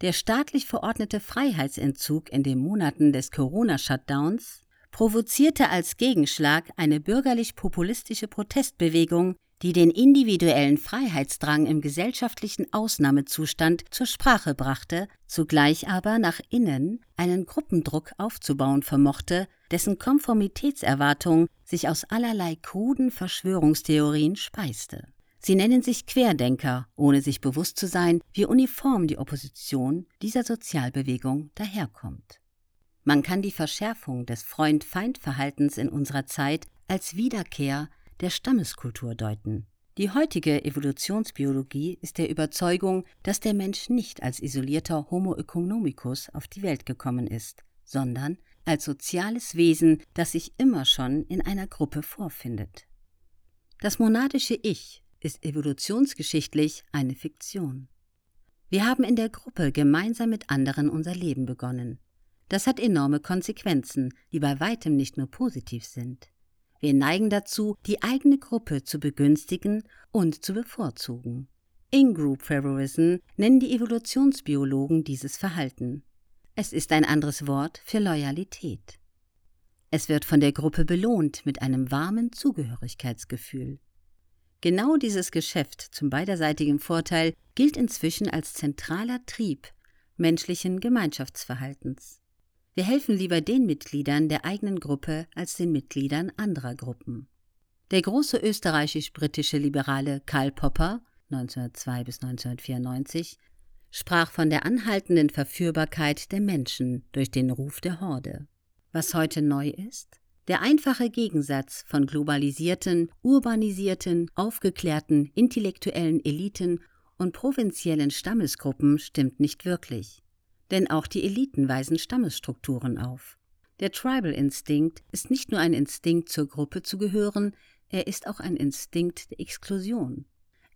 der staatlich verordnete Freiheitsentzug in den Monaten des Corona-Shutdowns provozierte als Gegenschlag eine bürgerlich-populistische Protestbewegung, die den individuellen Freiheitsdrang im gesellschaftlichen Ausnahmezustand zur Sprache brachte, zugleich aber nach innen einen Gruppendruck aufzubauen vermochte, dessen Konformitätserwartung sich aus allerlei kruden Verschwörungstheorien speiste. Sie nennen sich Querdenker, ohne sich bewusst zu sein, wie uniform die Opposition dieser Sozialbewegung daherkommt. Man kann die Verschärfung des Freund-Feind-Verhaltens in unserer Zeit als Wiederkehr der Stammeskultur deuten. Die heutige Evolutionsbiologie ist der Überzeugung, dass der Mensch nicht als isolierter Homo economicus auf die Welt gekommen ist, sondern als soziales Wesen, das sich immer schon in einer Gruppe vorfindet. Das monadische Ich ist evolutionsgeschichtlich eine Fiktion. Wir haben in der Gruppe gemeinsam mit anderen unser Leben begonnen. Das hat enorme Konsequenzen, die bei weitem nicht nur positiv sind. Wir neigen dazu, die eigene Gruppe zu begünstigen und zu bevorzugen. In-Group Favorism nennen die Evolutionsbiologen dieses Verhalten. Es ist ein anderes Wort für Loyalität. Es wird von der Gruppe belohnt mit einem warmen Zugehörigkeitsgefühl. Genau dieses Geschäft zum beiderseitigen Vorteil gilt inzwischen als zentraler Trieb menschlichen Gemeinschaftsverhaltens. Wir helfen lieber den Mitgliedern der eigenen Gruppe als den Mitgliedern anderer Gruppen. Der große österreichisch-britische Liberale Karl Popper 1902 bis 1994 sprach von der anhaltenden Verführbarkeit der Menschen durch den Ruf der Horde. Was heute neu ist? Der einfache Gegensatz von globalisierten, urbanisierten, aufgeklärten, intellektuellen Eliten und provinziellen Stammesgruppen stimmt nicht wirklich. Denn auch die Eliten weisen Stammesstrukturen auf. Der Tribal-Instinkt ist nicht nur ein Instinkt, zur Gruppe zu gehören, er ist auch ein Instinkt der Exklusion.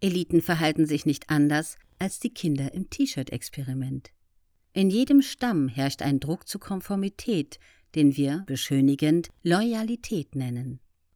Eliten verhalten sich nicht anders als die Kinder im T-Shirt-Experiment. In jedem Stamm herrscht ein Druck zur Konformität, den wir beschönigend Loyalität nennen.